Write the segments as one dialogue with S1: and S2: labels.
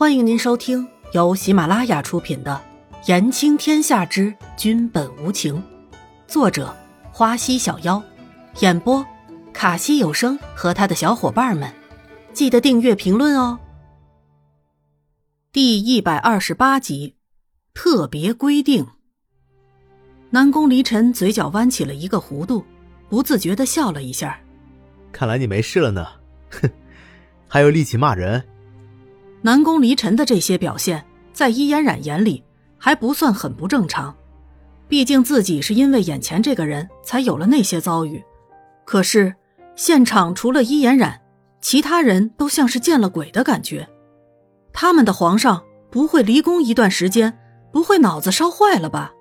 S1: 欢迎您收听由喜马拉雅出品的《言情天下之君本无情》，作者花溪小妖，演播卡西有声和他的小伙伴们。记得订阅、评论哦。第一百二十八集，特别规定。南宫离尘嘴角弯起了一个弧度，不自觉的笑了一下。
S2: 看来你没事了呢，哼，还有力气骂人。
S1: 南宫离尘的这些表现，在伊嫣然眼里还不算很不正常。毕竟自己是因为眼前这个人才有了那些遭遇。可是现场除了伊嫣然，其他人都像是见了鬼的感觉。他们的皇上不会离宫一段时间，不会脑子烧坏了吧？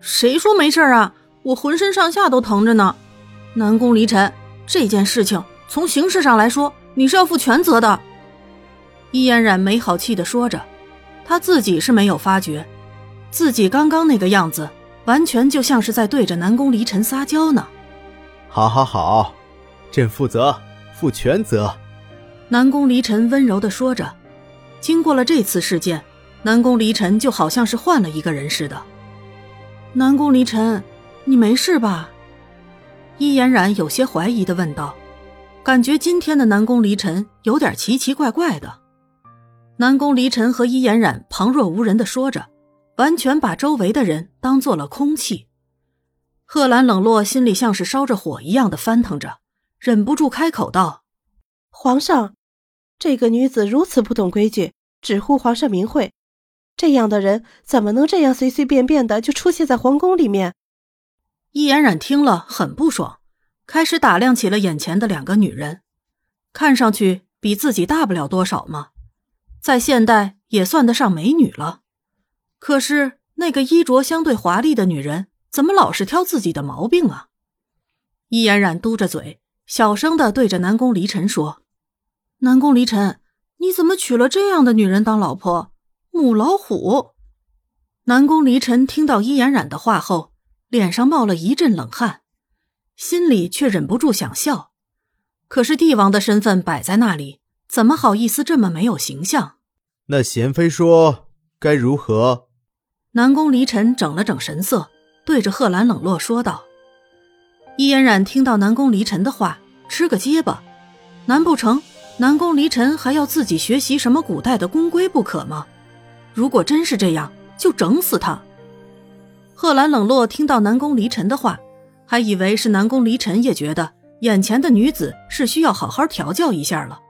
S1: 谁说没事啊？我浑身上下都疼着呢。南宫离尘，这件事情从形式上来说，你是要负全责的。伊嫣然没好气的说着，他自己是没有发觉，自己刚刚那个样子，完全就像是在对着南宫离尘撒娇呢。
S2: 好，好，好，朕负责，负全责。
S1: 南宫离尘温柔的说着。经过了这次事件，南宫离尘就好像是换了一个人似的。南宫离尘，你没事吧？伊嫣然有些怀疑的问道，感觉今天的南宫离尘有点奇奇怪怪的。南宫离尘和伊嫣然旁若无人的说着，完全把周围的人当做了空气。贺兰冷落心里像是烧着火一样的翻腾着，忍不住开口道：“
S3: 皇上，这个女子如此不懂规矩，只呼皇上名讳，这样的人怎么能这样随随便便的就出现在皇宫里面？”
S1: 伊嫣然听了很不爽，开始打量起了眼前的两个女人，看上去比自己大不了多少嘛。在现代也算得上美女了，可是那个衣着相对华丽的女人，怎么老是挑自己的毛病啊？伊嫣然嘟着嘴，小声的对着南宫离尘说：“南宫离尘，你怎么娶了这样的女人当老婆？母老虎！”南宫离尘听到伊嫣然的话后，脸上冒了一阵冷汗，心里却忍不住想笑，可是帝王的身份摆在那里。怎么好意思这么没有形象？
S2: 那贤妃说该如何？
S1: 南宫离尘整了整神色，对着贺兰冷落说道：“伊嫣然听到南宫离尘的话，吃个结巴。难不成南宫离尘还要自己学习什么古代的宫规不可吗？如果真是这样，就整死他。”贺兰冷落听到南宫离尘的话，还以为是南宫离尘也觉得眼前的女子是需要好好调教一下了。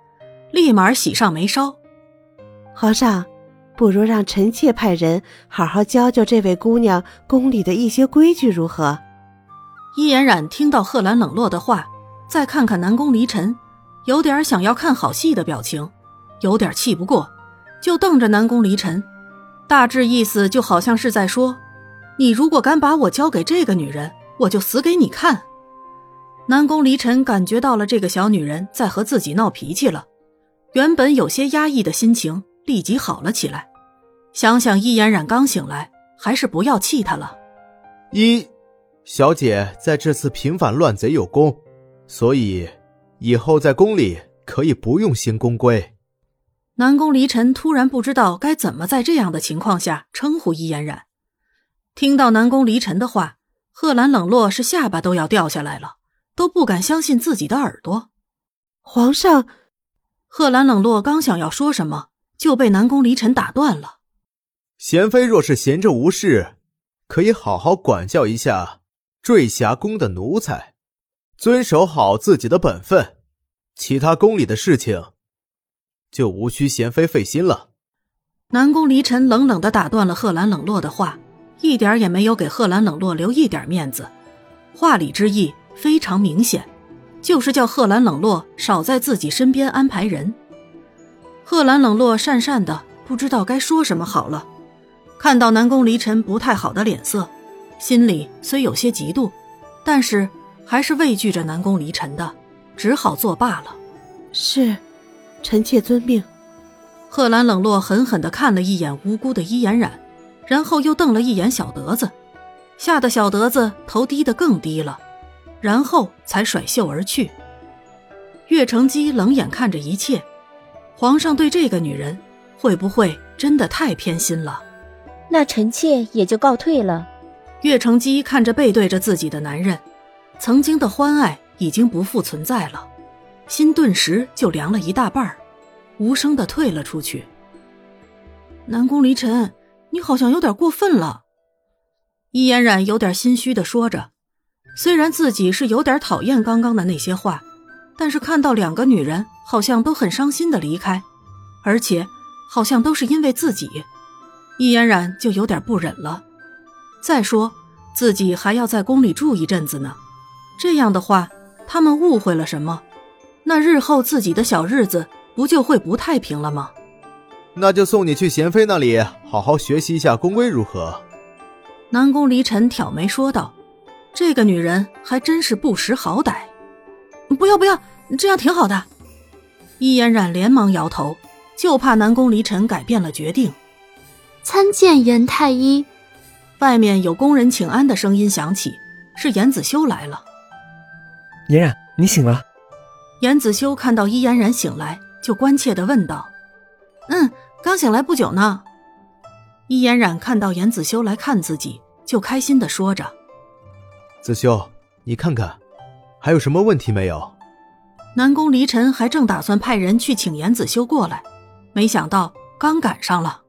S1: 立马喜上眉梢，
S3: 皇上，不如让臣妾派人好好教教这位姑娘宫里的一些规矩，如何？
S1: 伊颜染听到贺兰冷落的话，再看看南宫离尘，有点想要看好戏的表情，有点气不过，就瞪着南宫离尘，大致意思就好像是在说：“你如果敢把我交给这个女人，我就死给你看。”南宫离尘感觉到了这个小女人在和自己闹脾气了。原本有些压抑的心情立即好了起来，想想易嫣然刚醒来，还是不要气他了。
S2: 一，小姐在这次平反乱贼有功，所以以后在宫里可以不用行宫规。
S1: 南宫离尘突然不知道该怎么在这样的情况下称呼易嫣然。听到南宫离尘的话，贺兰冷落是下巴都要掉下来了，都不敢相信自己的耳朵。
S3: 皇上。
S1: 贺兰冷落刚想要说什么，就被南宫离尘打断了。
S2: 贤妃若是闲着无事，可以好好管教一下坠霞宫的奴才，遵守好自己的本分，其他宫里的事情就无需贤妃费心了。
S1: 南宫离尘冷冷的打断了贺兰冷落的话，一点也没有给贺兰冷落留一点面子，话里之意非常明显。就是叫贺兰冷落少在自己身边安排人。贺兰冷落讪讪的，不知道该说什么好了。看到南宫离尘不太好的脸色，心里虽有些嫉妒，但是还是畏惧着南宫离尘的，只好作罢了。
S3: 是，臣妾遵命。
S1: 贺兰冷落狠狠的看了一眼无辜的伊颜染，然后又瞪了一眼小德子，吓得小德子头低得更低了。然后才甩袖而去。岳成基冷眼看着一切，皇上对这个女人会不会真的太偏心了？
S4: 那臣妾也就告退了。
S1: 岳成基看着背对着自己的男人，曾经的欢爱已经不复存在了，心顿时就凉了一大半儿，无声的退了出去。南宫离尘，你好像有点过分了。伊嫣然有点心虚的说着，虽然自己是有点讨厌刚刚的那些话，但是看到两个女人好像都很伤心的离开，而且好像都是因为自己，易嫣然就有点不忍了。再说，自己还要在宫里住一阵子呢。这样的话，他们误会了什么？那日后自己的小日子不就会不太平了吗？
S2: 那就送你去贤妃那里，好好学习一下宫规，如何？
S1: 南宫离尘挑眉说道：“这个女人还真是不识好歹。”不要不要，这样挺好的。伊嫣然连忙摇头，就怕南宫离尘改变了决定。
S5: 参见严太医。
S1: 外面有工人请安的声音响起，是严子修来了。
S6: 嫣然，你醒了。
S1: 严子修看到伊嫣然醒来，就关切的问道：“嗯，刚醒来不久呢。”伊嫣然看到严子修来看自己，就开心的说着：“
S2: 子修，你看看，还有什么问题没有？”
S1: 南宫离尘还正打算派人去请严子修过来，没想到刚赶上了。